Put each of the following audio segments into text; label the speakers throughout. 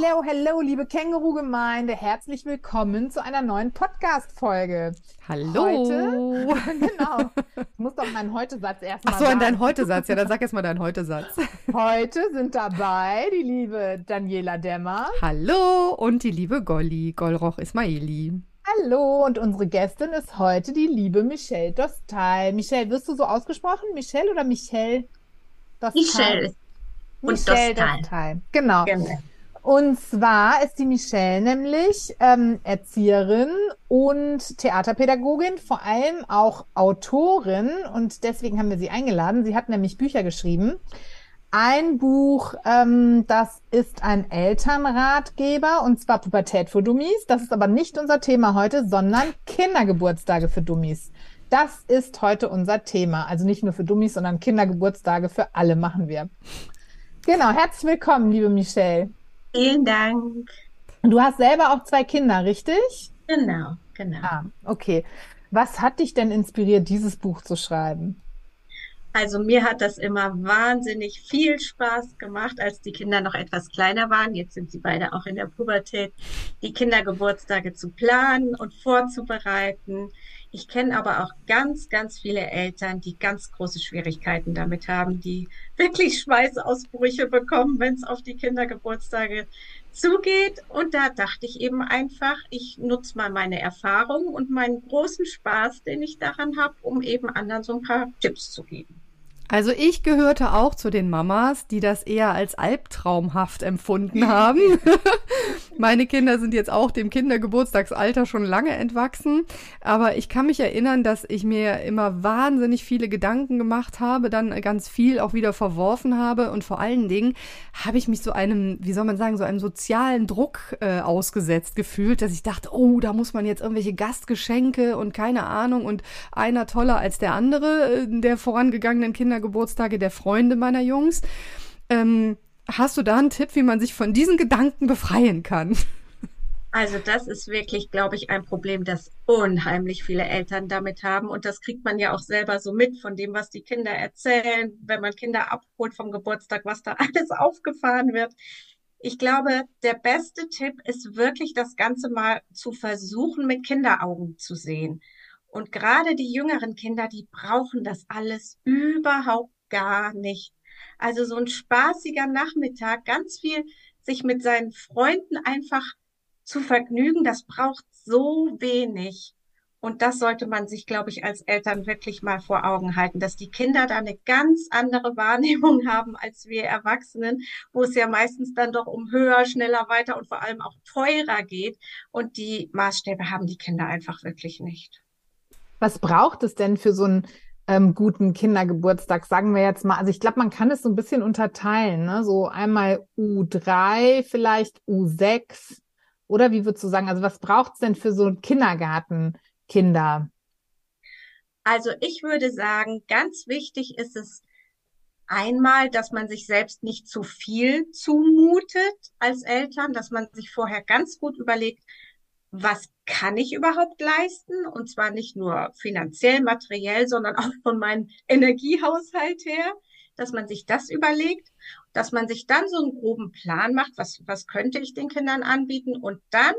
Speaker 1: Hello, hello, liebe Känguru-Gemeinde. Herzlich willkommen zu einer neuen Podcast-Folge.
Speaker 2: Hallo.
Speaker 1: Heute, genau. Ich muss doch meinen Heute-Satz erstmal
Speaker 2: Ach so, an deinen Heute-Satz. Ja, dann sag erst mal deinen Heute-Satz.
Speaker 1: Heute sind dabei die liebe Daniela Dämmer.
Speaker 2: Hallo. Und die liebe Golli, Golroch Ismaili.
Speaker 1: Hallo. Und unsere Gästin ist heute die liebe Michelle Dostal. Michelle, wirst du so ausgesprochen? Michelle oder Michelle
Speaker 3: Dostal? Michelle.
Speaker 1: Michelle Dostal. Genau. genau. Und zwar ist die Michelle nämlich ähm, Erzieherin und Theaterpädagogin, vor allem auch Autorin. Und deswegen haben wir sie eingeladen. Sie hat nämlich Bücher geschrieben. Ein Buch, ähm, das ist ein Elternratgeber, und zwar Pubertät für Dummies. Das ist aber nicht unser Thema heute, sondern Kindergeburtstage für Dummies. Das ist heute unser Thema. Also nicht nur für Dummies, sondern Kindergeburtstage für alle machen wir. Genau, herzlich willkommen, liebe Michelle.
Speaker 3: Vielen Dank.
Speaker 1: Du hast selber auch zwei Kinder, richtig?
Speaker 3: Genau, genau.
Speaker 1: Ah, okay. Was hat dich denn inspiriert, dieses Buch zu schreiben?
Speaker 3: Also mir hat das immer wahnsinnig viel Spaß gemacht, als die Kinder noch etwas kleiner waren. Jetzt sind sie beide auch in der Pubertät, die Kindergeburtstage zu planen und vorzubereiten. Ich kenne aber auch ganz, ganz viele Eltern, die ganz große Schwierigkeiten damit haben, die wirklich Schweißausbrüche bekommen, wenn es auf die Kindergeburtstage zugeht. Und da dachte ich eben einfach, ich nutze mal meine Erfahrung und meinen großen Spaß, den ich daran habe, um eben anderen so ein paar Tipps zu geben.
Speaker 2: Also ich gehörte auch zu den Mamas, die das eher als albtraumhaft empfunden haben. Meine Kinder sind jetzt auch dem Kindergeburtstagsalter schon lange entwachsen, aber ich kann mich erinnern, dass ich mir immer wahnsinnig viele Gedanken gemacht habe, dann ganz viel auch wieder verworfen habe und vor allen Dingen habe ich mich so einem, wie soll man sagen, so einem sozialen Druck äh, ausgesetzt gefühlt, dass ich dachte, oh, da muss man jetzt irgendwelche Gastgeschenke und keine Ahnung und einer toller als der andere äh, der vorangegangenen Kinder Geburtstage der Freunde meiner Jungs. Ähm, hast du da einen Tipp, wie man sich von diesen Gedanken befreien kann?
Speaker 3: Also das ist wirklich, glaube ich, ein Problem, das unheimlich viele Eltern damit haben. Und das kriegt man ja auch selber so mit von dem, was die Kinder erzählen, wenn man Kinder abholt vom Geburtstag, was da alles aufgefahren wird. Ich glaube, der beste Tipp ist wirklich, das Ganze mal zu versuchen, mit Kinderaugen zu sehen. Und gerade die jüngeren Kinder, die brauchen das alles überhaupt gar nicht. Also so ein spaßiger Nachmittag, ganz viel sich mit seinen Freunden einfach zu vergnügen, das braucht so wenig. Und das sollte man sich, glaube ich, als Eltern wirklich mal vor Augen halten, dass die Kinder da eine ganz andere Wahrnehmung haben als wir Erwachsenen, wo es ja meistens dann doch um höher, schneller, weiter und vor allem auch teurer geht. Und die Maßstäbe haben die Kinder einfach wirklich nicht.
Speaker 1: Was braucht es denn für so einen ähm, guten Kindergeburtstag? Sagen wir jetzt mal, also ich glaube, man kann es so ein bisschen unterteilen, ne? So einmal U3, vielleicht U6. Oder wie würdest du sagen, also was braucht es denn für so Kindergartenkinder?
Speaker 3: Also ich würde sagen, ganz wichtig ist es einmal, dass man sich selbst nicht zu viel zumutet als Eltern, dass man sich vorher ganz gut überlegt, was kann ich überhaupt leisten? Und zwar nicht nur finanziell, materiell, sondern auch von meinem Energiehaushalt her, dass man sich das überlegt, dass man sich dann so einen groben Plan macht, was, was könnte ich den Kindern anbieten und dann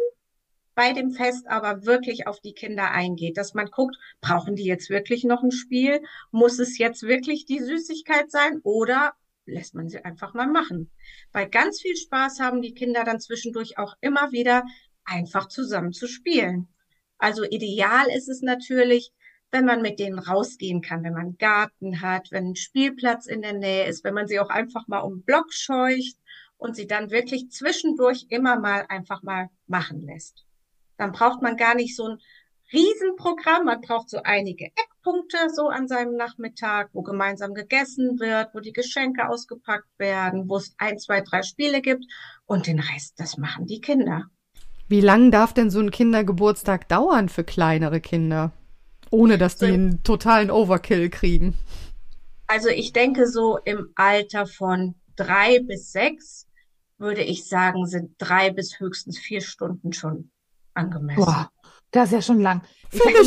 Speaker 3: bei dem Fest aber wirklich auf die Kinder eingeht, dass man guckt, brauchen die jetzt wirklich noch ein Spiel? Muss es jetzt wirklich die Süßigkeit sein oder lässt man sie einfach mal machen? Weil ganz viel Spaß haben die Kinder dann zwischendurch auch immer wieder, einfach zusammen zu spielen. Also ideal ist es natürlich, wenn man mit denen rausgehen kann, wenn man Garten hat, wenn ein Spielplatz in der Nähe ist, wenn man sie auch einfach mal um den Block scheucht und sie dann wirklich zwischendurch immer mal einfach mal machen lässt. Dann braucht man gar nicht so ein Riesenprogramm, man braucht so einige Eckpunkte so an seinem Nachmittag, wo gemeinsam gegessen wird, wo die Geschenke ausgepackt werden, wo es ein, zwei, drei Spiele gibt und den Rest, das machen die Kinder.
Speaker 2: Wie lang darf denn so ein Kindergeburtstag dauern für kleinere Kinder? Ohne dass die einen totalen Overkill kriegen.
Speaker 3: Also ich denke so im Alter von drei bis sechs würde ich sagen, sind drei bis höchstens vier Stunden schon angemessen. Boah,
Speaker 1: das ist ja schon lang.
Speaker 2: Ich habe immer,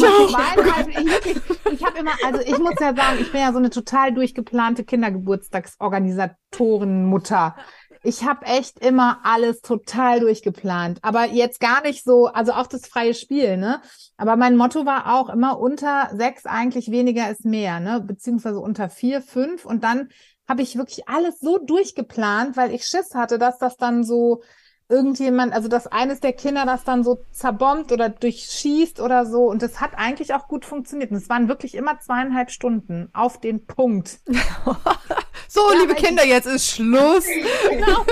Speaker 1: ich, hab immer, also ich muss ja sagen, ich bin ja so eine total durchgeplante Kindergeburtstagsorganisatorenmutter ich habe echt immer alles total durchgeplant. Aber jetzt gar nicht so, also auch das freie Spiel, ne? Aber mein Motto war auch immer unter sechs eigentlich weniger ist mehr, ne? Beziehungsweise unter vier, fünf. Und dann habe ich wirklich alles so durchgeplant, weil ich Schiss hatte, dass das dann so irgendjemand, also dass eines der Kinder das dann so zerbombt oder durchschießt oder so. Und das hat eigentlich auch gut funktioniert. Und es waren wirklich immer zweieinhalb Stunden auf den Punkt.
Speaker 2: so, ja, liebe Kinder, jetzt ist Schluss. genau.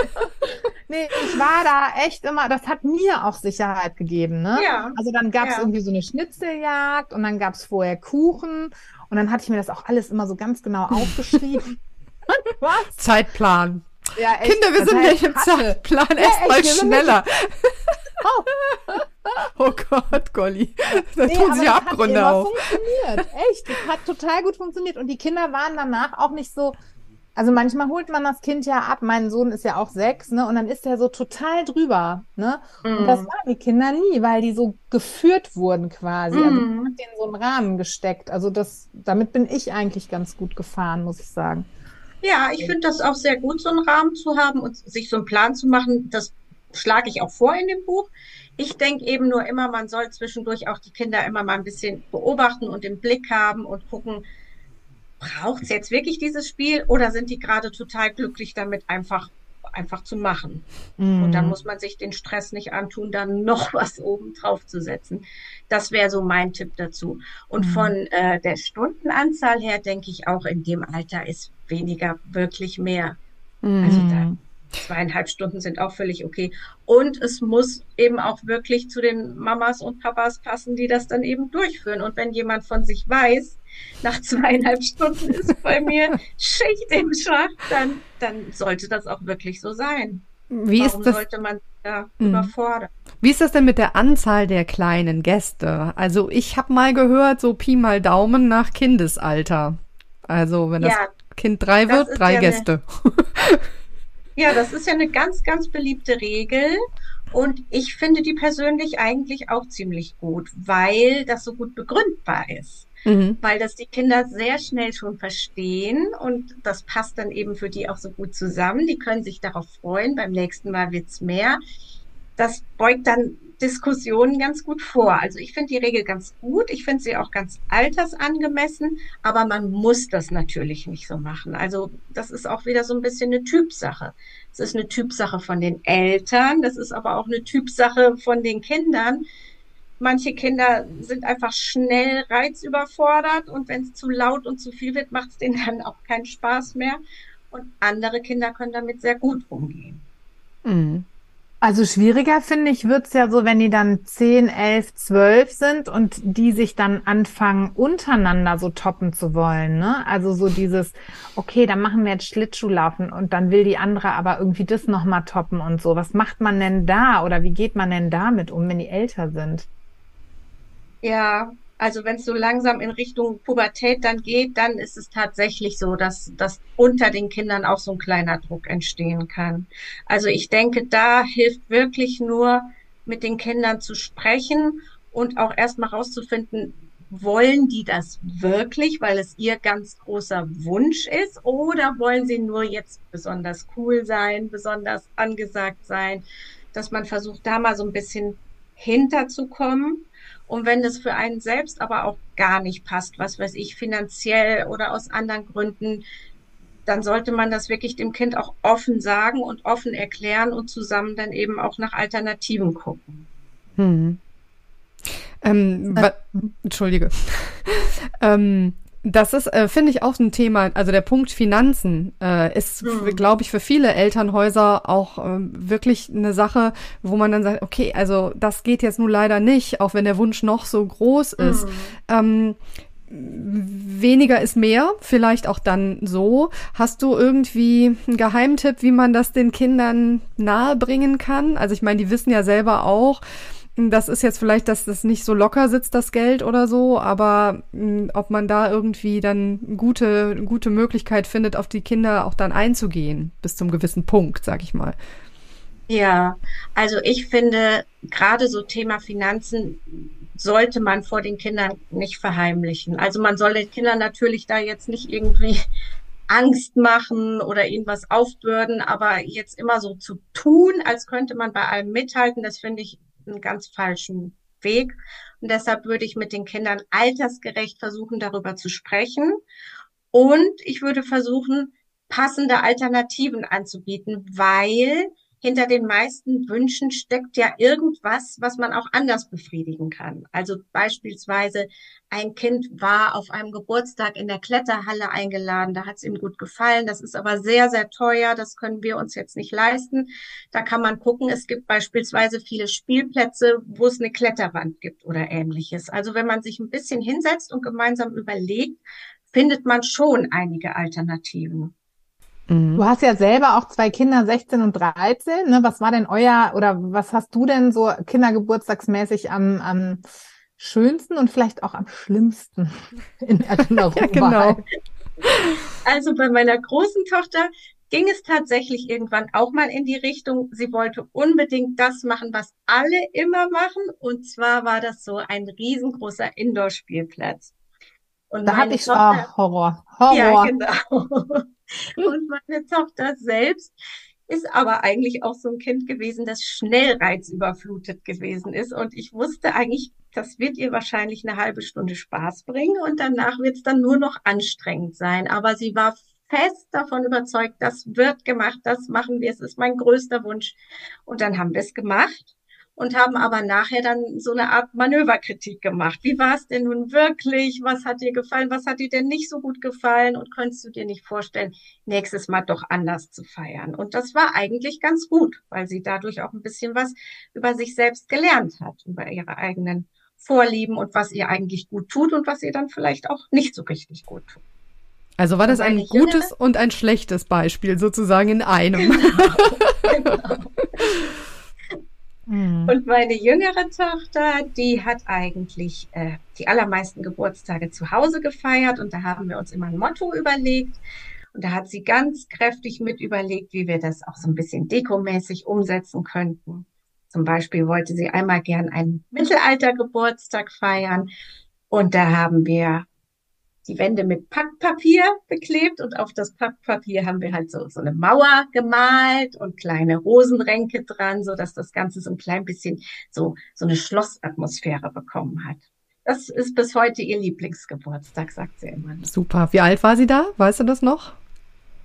Speaker 1: Nee, ich war da echt immer, das hat mir auch Sicherheit gegeben. Ne? Ja. Also dann gab es ja. irgendwie so eine Schnitzeljagd und dann gab es vorher Kuchen. Und dann hatte ich mir das auch alles immer so ganz genau aufgeschrieben.
Speaker 2: Was? Zeitplan. Ja, echt, Kinder, wir sind nicht im Zeitplan. Ja, Erstmal schneller. Oh. oh Gott, Golly. Da nee, tun sich Abgründe auf.
Speaker 1: funktioniert. Echt. Das hat total gut funktioniert. Und die Kinder waren danach auch nicht so. Also manchmal holt man das Kind ja ab. Mein Sohn ist ja auch sechs, ne? Und dann ist er so total drüber, ne? Mm. Und das mhm. waren die Kinder nie, weil die so geführt wurden quasi. Mm. Also man mhm. hat denen so einen Rahmen gesteckt. Also das, damit bin ich eigentlich ganz gut gefahren, muss ich sagen.
Speaker 3: Ja, ich finde das auch sehr gut, so einen Rahmen zu haben und sich so einen Plan zu machen. Das schlage ich auch vor in dem Buch. Ich denke eben nur immer, man soll zwischendurch auch die Kinder immer mal ein bisschen beobachten und im Blick haben und gucken, braucht es jetzt wirklich dieses Spiel oder sind die gerade total glücklich damit, einfach einfach zu machen. Mm. Und dann muss man sich den Stress nicht antun, dann noch was oben drauf zu setzen. Das wäre so mein Tipp dazu. Und mm. von äh, der Stundenanzahl her denke ich auch in dem Alter ist weniger wirklich mehr. Mm. Also da zweieinhalb Stunden sind auch völlig okay. Und es muss eben auch wirklich zu den Mamas und Papas passen, die das dann eben durchführen. Und wenn jemand von sich weiß, nach zweieinhalb Stunden ist bei mir Schicht im Schacht, dann, dann sollte das auch wirklich so sein.
Speaker 2: Wie Warum ist das?
Speaker 3: sollte man da mhm. überfordern?
Speaker 2: Wie ist das denn mit der Anzahl der kleinen Gäste? Also ich habe mal gehört, so Pi mal Daumen nach Kindesalter. Also wenn das ja, Kind drei wird, drei ja Gäste.
Speaker 3: Eine, ja, das ist ja eine ganz, ganz beliebte Regel. Und ich finde die persönlich eigentlich auch ziemlich gut, weil das so gut begründbar ist mhm. weil das die Kinder sehr schnell schon verstehen und das passt dann eben für die auch so gut zusammen. Die können sich darauf freuen, beim nächsten Mal wird's mehr. Das beugt dann Diskussionen ganz gut vor. Also ich finde die Regel ganz gut. Ich finde sie auch ganz altersangemessen, aber man muss das natürlich nicht so machen. Also das ist auch wieder so ein bisschen eine Typsache. Es ist eine Typsache von den Eltern, das ist aber auch eine Typsache von den Kindern. Manche Kinder sind einfach schnell reizüberfordert und wenn es zu laut und zu viel wird, macht es denen dann auch keinen Spaß mehr. Und andere Kinder können damit sehr gut umgehen.
Speaker 1: Mhm. Also schwieriger finde ich wird's ja so, wenn die dann 10, 11, 12 sind und die sich dann anfangen, untereinander so toppen zu wollen. Ne? Also so dieses, okay, dann machen wir jetzt Schlittschuhlaufen und dann will die andere aber irgendwie das nochmal toppen und so. Was macht man denn da oder wie geht man denn damit um, wenn die älter sind?
Speaker 3: Ja, also wenn es so langsam in Richtung Pubertät dann geht, dann ist es tatsächlich so, dass, dass unter den Kindern auch so ein kleiner Druck entstehen kann. Also ich denke, da hilft wirklich nur, mit den Kindern zu sprechen und auch erstmal rauszufinden, wollen die das wirklich, weil es ihr ganz großer Wunsch ist, oder wollen sie nur jetzt besonders cool sein, besonders angesagt sein, dass man versucht, da mal so ein bisschen hinterzukommen und wenn das für einen selbst aber auch gar nicht passt, was weiß ich, finanziell oder aus anderen Gründen, dann sollte man das wirklich dem Kind auch offen sagen und offen erklären und zusammen dann eben auch nach Alternativen gucken. Hm.
Speaker 2: Ähm, äh. Entschuldige. ähm, das ist, äh, finde ich, auch ein Thema. Also der Punkt Finanzen äh, ist, mhm. glaube ich, für viele Elternhäuser auch äh, wirklich eine Sache, wo man dann sagt, okay, also das geht jetzt nun leider nicht, auch wenn der Wunsch noch so groß ist. Mhm. Ähm, weniger ist mehr, vielleicht auch dann so. Hast du irgendwie einen Geheimtipp, wie man das den Kindern nahebringen kann? Also ich meine, die wissen ja selber auch, das ist jetzt vielleicht, dass das nicht so locker sitzt, das Geld oder so, aber mh, hm, ob man da irgendwie dann gute, gute Möglichkeit findet, auf die Kinder auch dann einzugehen, bis zum gewissen Punkt, sag ich mal.
Speaker 3: Ja, also ich finde, gerade so Thema Finanzen sollte man vor den Kindern nicht verheimlichen. Also man soll den Kindern natürlich da jetzt nicht irgendwie Angst machen oder ihnen was aufbürden, aber jetzt immer so zu tun, als könnte man bei allem mithalten, das finde ich einen ganz falschen Weg. Und deshalb würde ich mit den Kindern altersgerecht versuchen, darüber zu sprechen. Und ich würde versuchen, passende Alternativen anzubieten, weil hinter den meisten Wünschen steckt ja irgendwas, was man auch anders befriedigen kann. Also beispielsweise ein Kind war auf einem Geburtstag in der Kletterhalle eingeladen, da hat es ihm gut gefallen, das ist aber sehr, sehr teuer, das können wir uns jetzt nicht leisten. Da kann man gucken, es gibt beispielsweise viele Spielplätze, wo es eine Kletterwand gibt oder ähnliches. Also wenn man sich ein bisschen hinsetzt und gemeinsam überlegt, findet man schon einige Alternativen.
Speaker 1: Mhm. Du hast ja selber auch zwei Kinder, 16 und 13. Ne? Was war denn euer oder was hast du denn so kindergeburtstagsmäßig am, am schönsten und vielleicht auch am schlimmsten in Erinnerung? ja, genau.
Speaker 3: Also bei meiner großen Tochter ging es tatsächlich irgendwann auch mal in die Richtung, sie wollte unbedingt das machen, was alle immer machen. Und zwar war das so ein riesengroßer Indoor-Spielplatz.
Speaker 1: Und da hatte ich Tochter, Horror. Horror. Ja,
Speaker 3: genau. Und meine Tochter selbst ist aber eigentlich auch so ein Kind gewesen, das schnell reizüberflutet gewesen ist. Und ich wusste eigentlich, das wird ihr wahrscheinlich eine halbe Stunde Spaß bringen und danach wird es dann nur noch anstrengend sein. Aber sie war fest davon überzeugt, das wird gemacht, das machen wir, es ist mein größter Wunsch. Und dann haben wir es gemacht und haben aber nachher dann so eine Art Manöverkritik gemacht. Wie war es denn nun wirklich? Was hat dir gefallen? Was hat dir denn nicht so gut gefallen? Und könntest du dir nicht vorstellen, nächstes Mal doch anders zu feiern? Und das war eigentlich ganz gut, weil sie dadurch auch ein bisschen was über sich selbst gelernt hat, über ihre eigenen Vorlieben und was ihr eigentlich gut tut und was ihr dann vielleicht auch nicht so richtig gut tut.
Speaker 2: Also war das ein gutes und ein schlechtes Beispiel sozusagen in einem. Genau. genau.
Speaker 3: Mhm. Und meine jüngere Tochter, die hat eigentlich äh, die allermeisten Geburtstage zu Hause gefeiert und da haben wir uns immer ein Motto überlegt. Und da hat sie ganz kräftig mit überlegt, wie wir das auch so ein bisschen dekomäßig umsetzen könnten. Zum Beispiel wollte sie einmal gern einen Mittelaltergeburtstag feiern. Und da haben wir die Wände mit Packpapier beklebt und auf das Packpapier haben wir halt so, so eine Mauer gemalt und kleine Rosenränke dran, so dass das Ganze so ein klein bisschen so, so eine Schlossatmosphäre bekommen hat. Das ist bis heute ihr Lieblingsgeburtstag, sagt sie immer.
Speaker 2: Super. Wie alt war sie da? Weißt du das noch?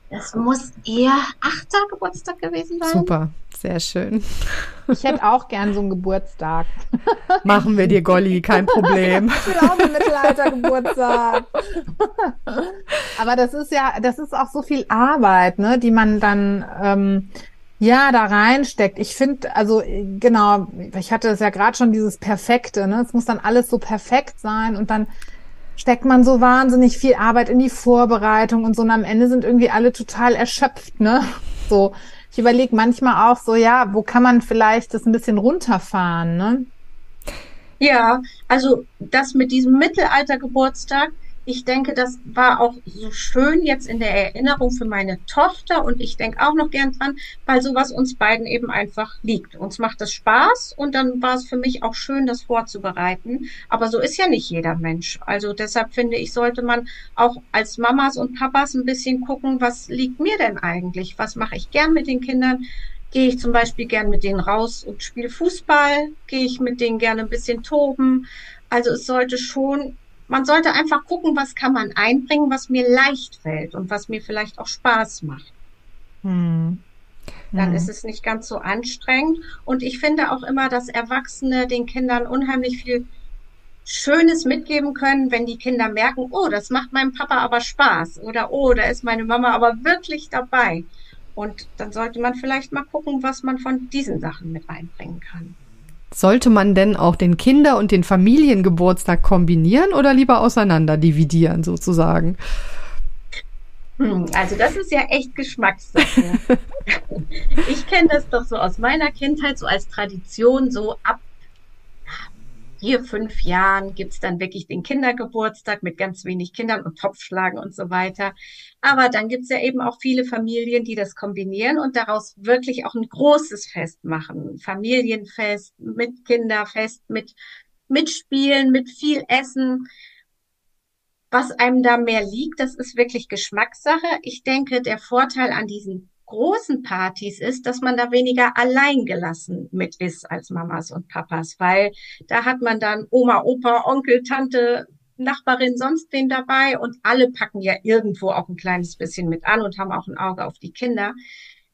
Speaker 3: Das muss ihr achter Geburtstag gewesen sein.
Speaker 2: Super, sehr schön.
Speaker 1: Ich hätte auch gern so einen Geburtstag.
Speaker 2: Machen wir dir, Golli, kein Problem.
Speaker 1: ich will auch einen Mittelaltergeburtstag. Aber das ist ja, das ist auch so viel Arbeit, ne, die man dann ähm, ja da reinsteckt. Ich finde, also genau, ich hatte es ja gerade schon dieses Perfekte, ne? Es muss dann alles so perfekt sein und dann steckt man so wahnsinnig viel Arbeit in die Vorbereitung und so und am Ende sind irgendwie alle total erschöpft, ne? So, ich überlege manchmal auch so, ja, wo kann man vielleicht das ein bisschen runterfahren, ne?
Speaker 3: Ja, also das mit diesem Mittelaltergeburtstag, ich denke, das war auch so schön jetzt in der Erinnerung für meine Tochter und ich denke auch noch gern dran, weil sowas uns beiden eben einfach liegt. Uns macht das Spaß und dann war es für mich auch schön, das vorzubereiten. Aber so ist ja nicht jeder Mensch. Also deshalb finde ich, sollte man auch als Mamas und Papas ein bisschen gucken, was liegt mir denn eigentlich? Was mache ich gern mit den Kindern? Gehe ich zum Beispiel gern mit denen raus und spiele Fußball? Gehe ich mit denen gerne ein bisschen toben? Also es sollte schon man sollte einfach gucken, was kann man einbringen, was mir leicht fällt und was mir vielleicht auch Spaß macht. Hm. Dann hm. ist es nicht ganz so anstrengend. Und ich finde auch immer, dass Erwachsene den Kindern unheimlich viel Schönes mitgeben können, wenn die Kinder merken, oh, das macht meinem Papa aber Spaß oder oh, da ist meine Mama aber wirklich dabei. Und dann sollte man vielleicht mal gucken, was man von diesen Sachen mit einbringen kann.
Speaker 2: Sollte man denn auch den Kinder- und den Familiengeburtstag kombinieren oder lieber auseinander dividieren sozusagen?
Speaker 3: Hm, also das ist ja echt Geschmackssache. ich kenne das doch so aus meiner Kindheit, so als Tradition, so ab vier, fünf Jahren gibt's dann wirklich den Kindergeburtstag mit ganz wenig Kindern und Topfschlagen und so weiter. Aber dann gibt's ja eben auch viele Familien, die das kombinieren und daraus wirklich auch ein großes Fest machen. Familienfest mit Kinderfest, mit Mitspielen, mit viel Essen was einem da mehr liegt, das ist wirklich Geschmackssache. Ich denke, der Vorteil an diesen großen Partys ist, dass man da weniger alleingelassen mit ist als Mamas und Papas, weil da hat man dann Oma, Opa, Onkel, Tante, Nachbarin, sonst wen dabei und alle packen ja irgendwo auch ein kleines bisschen mit an und haben auch ein Auge auf die Kinder.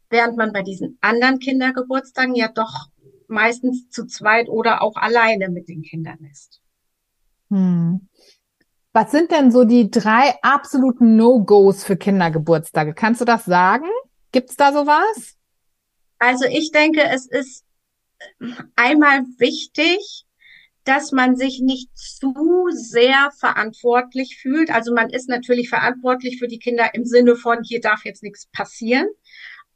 Speaker 3: Während man bei diesen anderen Kindergeburtstagen ja doch meistens zu zweit oder auch alleine mit den Kindern ist.
Speaker 1: Hm. Was sind denn so die drei absoluten No-Gos für Kindergeburtstage? Kannst du das sagen? Gibt's da sowas?
Speaker 3: Also ich denke, es ist einmal wichtig, dass man sich nicht zu sehr verantwortlich fühlt. Also man ist natürlich verantwortlich für die Kinder im Sinne von, hier darf jetzt nichts passieren.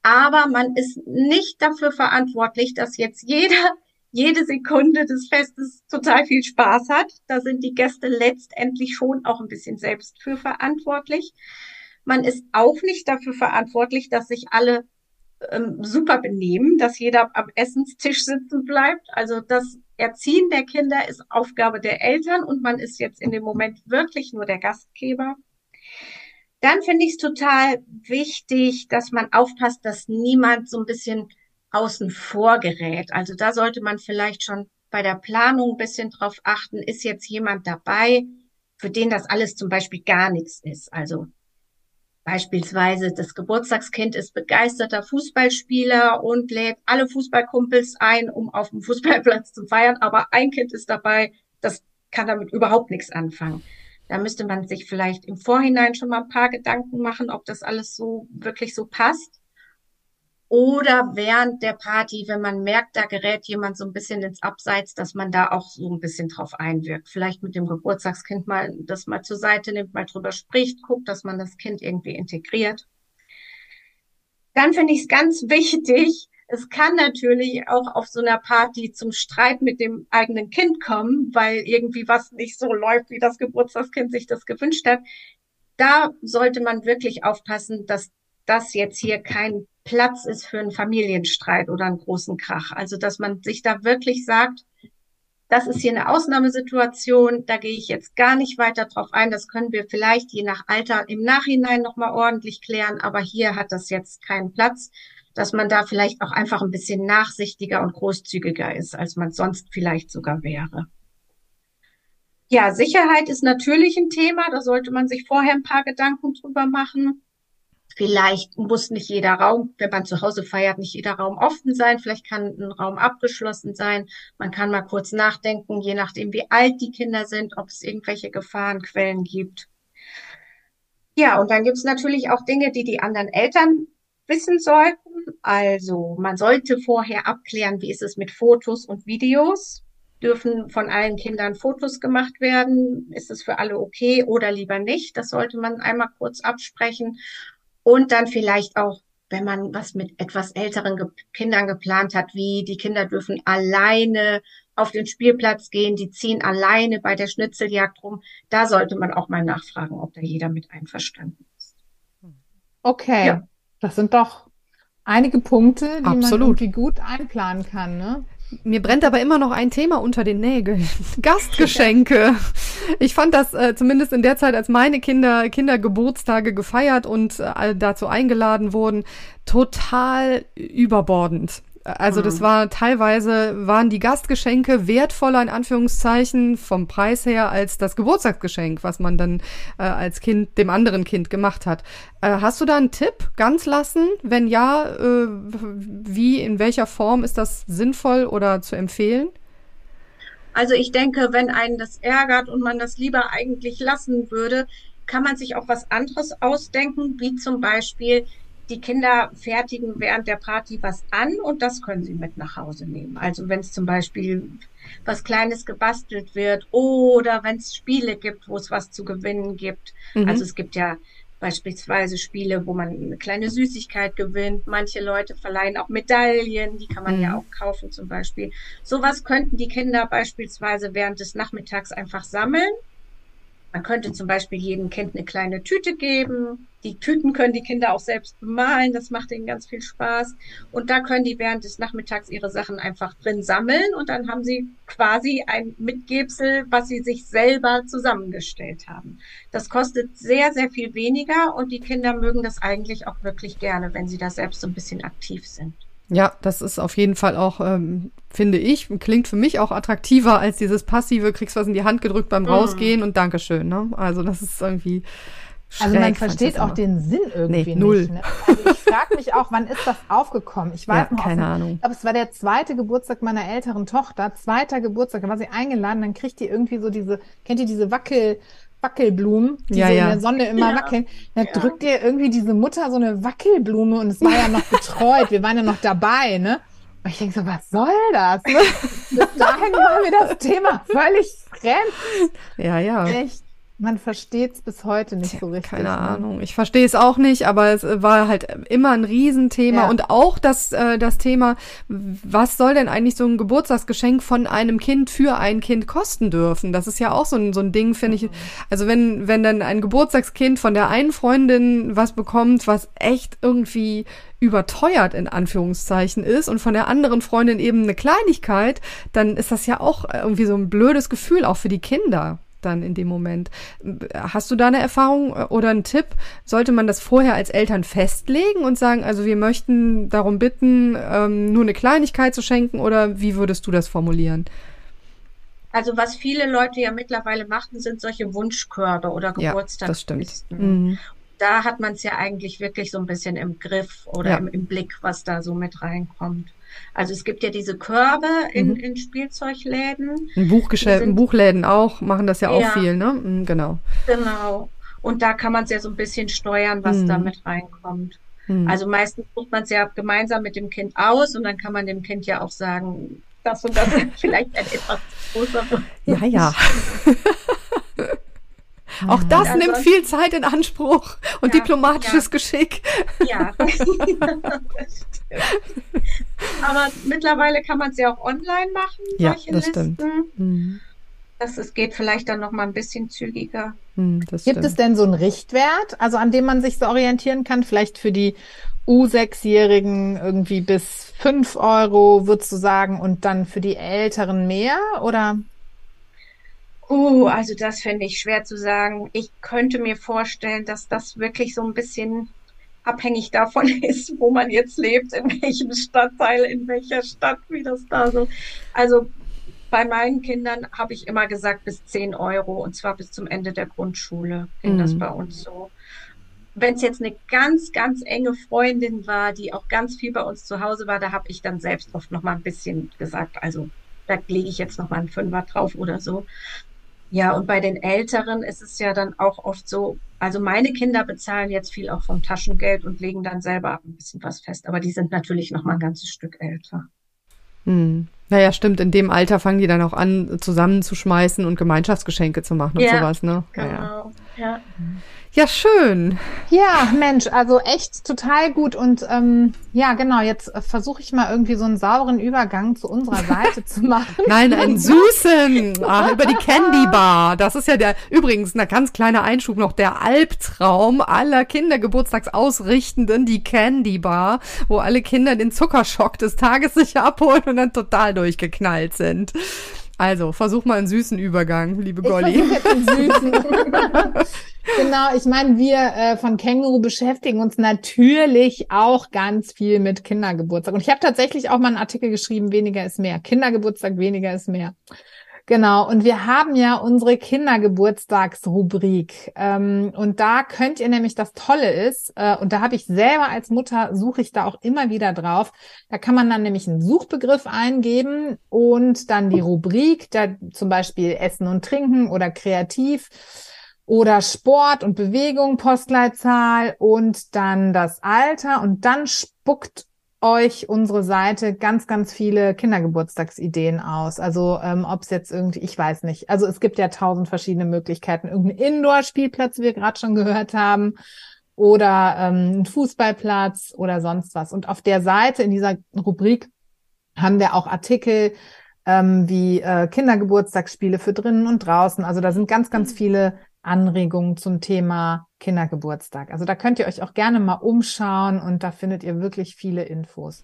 Speaker 3: Aber man ist nicht dafür verantwortlich, dass jetzt jeder jede Sekunde des Festes total viel Spaß hat. Da sind die Gäste letztendlich schon auch ein bisschen selbst für verantwortlich. Man ist auch nicht dafür verantwortlich, dass sich alle ähm, super benehmen, dass jeder am Essenstisch sitzen bleibt. Also das Erziehen der Kinder ist Aufgabe der Eltern und man ist jetzt in dem Moment wirklich nur der Gastgeber. Dann finde ich es total wichtig, dass man aufpasst, dass niemand so ein bisschen außen vor gerät. Also da sollte man vielleicht schon bei der Planung ein bisschen drauf achten, ist jetzt jemand dabei, für den das alles zum Beispiel gar nichts ist. Also beispielsweise das Geburtstagskind ist begeisterter Fußballspieler und lädt alle Fußballkumpels ein, um auf dem Fußballplatz zu feiern, aber ein Kind ist dabei, das kann damit überhaupt nichts anfangen. Da müsste man sich vielleicht im Vorhinein schon mal ein paar Gedanken machen, ob das alles so wirklich so passt. Oder während der Party, wenn man merkt, da gerät jemand so ein bisschen ins Abseits, dass man da auch so ein bisschen drauf einwirkt. Vielleicht mit dem Geburtstagskind mal das mal zur Seite nimmt, mal drüber spricht, guckt, dass man das Kind irgendwie integriert. Dann finde ich es ganz wichtig, es kann natürlich auch auf so einer Party zum Streit mit dem eigenen Kind kommen, weil irgendwie was nicht so läuft, wie das Geburtstagskind sich das gewünscht hat. Da sollte man wirklich aufpassen, dass das jetzt hier kein Platz ist für einen Familienstreit oder einen großen Krach. Also, dass man sich da wirklich sagt, das ist hier eine Ausnahmesituation, da gehe ich jetzt gar nicht weiter drauf ein. Das können wir vielleicht je nach Alter im Nachhinein nochmal ordentlich klären, aber hier hat das jetzt keinen Platz, dass man da vielleicht auch einfach ein bisschen nachsichtiger und großzügiger ist, als man sonst vielleicht sogar wäre. Ja, Sicherheit ist natürlich ein Thema, da sollte man sich vorher ein paar Gedanken drüber machen. Vielleicht muss nicht jeder Raum, wenn man zu Hause feiert, nicht jeder Raum offen sein. Vielleicht kann ein Raum abgeschlossen sein. Man kann mal kurz nachdenken, je nachdem, wie alt die Kinder sind, ob es irgendwelche Gefahrenquellen gibt. Ja, und dann gibt es natürlich auch Dinge, die die anderen Eltern wissen sollten. Also man sollte vorher abklären, wie ist es mit Fotos und Videos. Dürfen von allen Kindern Fotos gemacht werden? Ist es für alle okay oder lieber nicht? Das sollte man einmal kurz absprechen. Und dann vielleicht auch, wenn man was mit etwas älteren Ge Kindern geplant hat, wie die Kinder dürfen alleine auf den Spielplatz gehen, die ziehen alleine bei der Schnitzeljagd rum. Da sollte man auch mal nachfragen, ob da jeder mit einverstanden ist.
Speaker 1: Okay, ja. das sind doch einige Punkte, die Absolut. man irgendwie gut einplanen kann. Ne?
Speaker 2: Mir brennt aber immer noch ein Thema unter den Nägeln. Gastgeschenke. Ich fand das äh, zumindest in der Zeit, als meine Kinder Kindergeburtstage gefeiert und äh, dazu eingeladen wurden, total überbordend. Also das mhm. war teilweise waren die Gastgeschenke wertvoller in Anführungszeichen vom Preis her als das Geburtstagsgeschenk, was man dann äh, als Kind dem anderen Kind gemacht hat. Äh, hast du da einen Tipp ganz lassen? Wenn ja, äh, wie in welcher Form ist das sinnvoll oder zu empfehlen?
Speaker 3: Also ich denke, wenn einen das ärgert und man das lieber eigentlich lassen würde, kann man sich auch was anderes ausdenken, wie zum Beispiel die Kinder fertigen während der Party was an und das können sie mit nach Hause nehmen. Also wenn es zum Beispiel was Kleines gebastelt wird oder wenn es Spiele gibt, wo es was zu gewinnen gibt. Mhm. Also es gibt ja beispielsweise Spiele, wo man eine kleine Süßigkeit gewinnt. Manche Leute verleihen auch Medaillen, die kann man mhm. ja auch kaufen zum Beispiel. Sowas könnten die Kinder beispielsweise während des Nachmittags einfach sammeln Man könnte zum Beispiel jedem Kind eine kleine Tüte geben. Die Tüten können die Kinder auch selbst bemalen. Das macht ihnen ganz viel Spaß. Und da können die während des Nachmittags ihre Sachen einfach drin sammeln. Und dann haben sie quasi ein Mitgebsel, was sie sich selber zusammengestellt haben. Das kostet sehr, sehr viel weniger. Und die Kinder mögen das eigentlich auch wirklich gerne, wenn sie da selbst so ein bisschen aktiv sind.
Speaker 2: Ja, das ist auf jeden Fall auch, ähm, finde ich, klingt für mich auch attraktiver als dieses passive, kriegst was in die Hand gedrückt beim mm. Rausgehen und Dankeschön. Ne? Also das ist irgendwie.
Speaker 1: Schräg, also man versteht auch den Sinn irgendwie nee, null. nicht. Ne? Also ich frage mich auch, wann ist das aufgekommen? Ich weiß
Speaker 2: ja, noch, keine Ahnung.
Speaker 1: Aber es war der zweite Geburtstag meiner älteren Tochter, zweiter Geburtstag, da war sie eingeladen, dann kriegt die irgendwie so diese, kennt ihr diese Wackel, Wackelblumen, die ja, so ja. in der Sonne immer ja. wackeln. Da ja. drückt ihr irgendwie diese Mutter so eine Wackelblume und es war ja noch betreut. Wir waren ja noch dabei, ne? Und ich denke so, was soll das? Ne? Bis dahin war mir das Thema völlig fremd.
Speaker 2: Ja, ja.
Speaker 1: Echt man versteht es bis heute nicht so richtig.
Speaker 2: Keine ne? Ahnung. Ich verstehe es auch nicht, aber es war halt immer ein Riesenthema. Ja. Und auch das, äh, das Thema, was soll denn eigentlich so ein Geburtstagsgeschenk von einem Kind für ein Kind kosten dürfen? Das ist ja auch so ein, so ein Ding, finde ich. Also wenn, wenn dann ein Geburtstagskind von der einen Freundin was bekommt, was echt irgendwie überteuert in Anführungszeichen ist und von der anderen Freundin eben eine Kleinigkeit, dann ist das ja auch irgendwie so ein blödes Gefühl auch für die Kinder dann in dem Moment. Hast du da eine Erfahrung oder einen Tipp? Sollte man das vorher als Eltern festlegen und sagen, also wir möchten darum bitten, ähm, nur eine Kleinigkeit zu schenken oder wie würdest du das formulieren?
Speaker 3: Also was viele Leute ja mittlerweile machen, sind solche Wunschkörbe oder Geburtstagslisten. Ja, das stimmt. Mhm. Da hat man es ja eigentlich wirklich so ein bisschen im Griff oder ja. im, im Blick, was da so mit reinkommt. Also es gibt ja diese Körbe in, mhm. in Spielzeugläden.
Speaker 2: In Buchgeschäften, Buchläden auch, machen das ja auch ja, viel, ne? Mhm, genau.
Speaker 3: Genau. Und da kann man es ja so ein bisschen steuern, was mhm. da mit reinkommt. Mhm. Also meistens sucht man es ja gemeinsam mit dem Kind aus und dann kann man dem Kind ja auch sagen, das und das vielleicht ein etwas größerer.
Speaker 2: Ja, ja. Auch mhm. das nimmt viel Zeit in Anspruch und ja, diplomatisches ja. Geschick. Ja.
Speaker 3: Aber mittlerweile kann man es ja auch online machen,
Speaker 2: ja, solche das Listen. Stimmt.
Speaker 3: Mhm. Das es geht vielleicht dann noch mal ein bisschen zügiger.
Speaker 1: Mhm, Gibt stimmt. es denn so einen Richtwert, also an dem man sich so orientieren kann? Vielleicht für die U6-Jährigen irgendwie bis fünf Euro, würdest du sagen, und dann für die Älteren mehr? Oder?
Speaker 3: Uh, also das finde ich schwer zu sagen. Ich könnte mir vorstellen, dass das wirklich so ein bisschen abhängig davon ist, wo man jetzt lebt, in welchem Stadtteil, in welcher Stadt, wie das da so. Also bei meinen Kindern habe ich immer gesagt bis 10 Euro und zwar bis zum Ende der Grundschule ging mhm. das bei uns so. Wenn es jetzt eine ganz, ganz enge Freundin war, die auch ganz viel bei uns zu Hause war, da habe ich dann selbst oft noch mal ein bisschen gesagt, also da lege ich jetzt noch mal einen Fünfer drauf oder so. Ja, und bei den Älteren ist es ja dann auch oft so, also meine Kinder bezahlen jetzt viel auch vom Taschengeld und legen dann selber ein bisschen was fest, aber die sind natürlich noch mal ein ganzes Stück älter.
Speaker 2: Hm. Naja, stimmt, in dem Alter fangen die dann auch an, zusammenzuschmeißen und Gemeinschaftsgeschenke zu machen und ja, sowas, ne?
Speaker 3: Genau, ja. ja.
Speaker 2: Ja, schön.
Speaker 1: Ja, Mensch, also echt total gut. Und ähm, ja, genau, jetzt äh, versuche ich mal irgendwie so einen sauberen Übergang zu unserer Seite zu machen.
Speaker 2: Nein, ein Süßen. Ach, über die Candy Bar. Das ist ja der, übrigens, ein ganz kleiner Einschub noch, der Albtraum aller Kindergeburtstagsausrichtenden, die Candy Bar, wo alle Kinder den Zuckerschock des Tages sich abholen und dann total durchgeknallt sind. Also, versuch mal einen süßen Übergang, liebe Golli. Ich jetzt einen süßen.
Speaker 1: genau, ich meine, wir äh, von Känguru beschäftigen uns natürlich auch ganz viel mit Kindergeburtstag. Und ich habe tatsächlich auch mal einen Artikel geschrieben, weniger ist mehr. Kindergeburtstag, weniger ist mehr. Genau, und wir haben ja unsere Kindergeburtstagsrubrik. Ähm, und da könnt ihr nämlich, das Tolle ist, äh, und da habe ich selber als Mutter, suche ich da auch immer wieder drauf, da kann man dann nämlich einen Suchbegriff eingeben und dann die Rubrik, da zum Beispiel Essen und Trinken oder Kreativ oder Sport und Bewegung, Postleitzahl und dann das Alter und dann spuckt euch unsere Seite ganz, ganz viele Kindergeburtstagsideen aus. Also ähm, ob es jetzt irgendwie, ich weiß nicht. Also es gibt ja tausend verschiedene Möglichkeiten. Irgendein Indoor-Spielplatz, wie wir gerade schon gehört haben, oder ähm, ein Fußballplatz oder sonst was. Und auf der Seite in dieser Rubrik haben wir auch Artikel ähm, wie äh, Kindergeburtstagsspiele für drinnen und draußen. Also da sind ganz, ganz viele Anregungen zum Thema Kindergeburtstag. Also da könnt ihr euch auch gerne mal umschauen und da findet ihr wirklich viele Infos.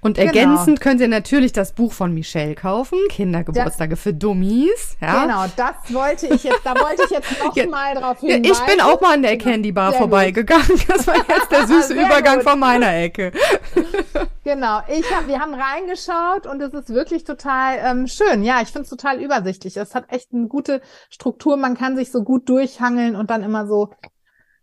Speaker 2: Und genau. ergänzend könnt ihr natürlich das Buch von Michelle kaufen, Kindergeburtstage das, für Dummies. Ja.
Speaker 1: Genau, das wollte ich jetzt, da wollte ich jetzt noch ja, mal drauf hinweisen.
Speaker 2: Ja, ich bin auch mal an der genau. Candy Bar vorbeigegangen. Das war jetzt der süße Übergang gut. von meiner Ecke.
Speaker 1: Genau, ich hab, wir haben reingeschaut und es ist wirklich total ähm, schön. Ja, ich finde es total übersichtlich. Es hat echt eine gute Struktur. Man kann sich so gut durchhangeln und dann immer so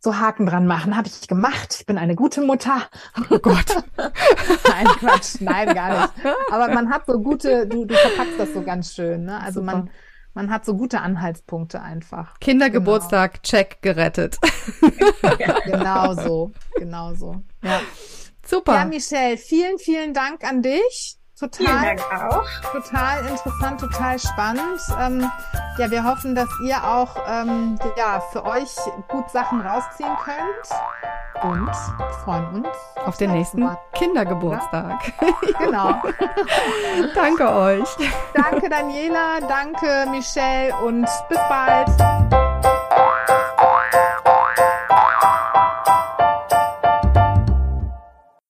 Speaker 1: so Haken dran machen. Habe ich gemacht. Ich bin eine gute Mutter.
Speaker 2: Oh Gott.
Speaker 1: nein, Quatsch. Nein, gar nicht. Aber man hat so gute, du, du verpackst das so ganz schön. Ne? Also Super. man, man hat so gute Anhaltspunkte einfach.
Speaker 2: Kindergeburtstag, genau. check, gerettet.
Speaker 1: genau so. Genau so. Ja.
Speaker 2: Super.
Speaker 1: Ja, Michelle, vielen, vielen Dank an dich. Total, total interessant, total spannend. Ähm, ja, wir hoffen, dass ihr auch ähm, ja, für euch gut Sachen rausziehen könnt und freuen uns
Speaker 2: auf den nächsten Mal. Kindergeburtstag.
Speaker 1: Ja? Genau.
Speaker 2: danke euch.
Speaker 1: Danke Daniela, danke Michelle und bis bald.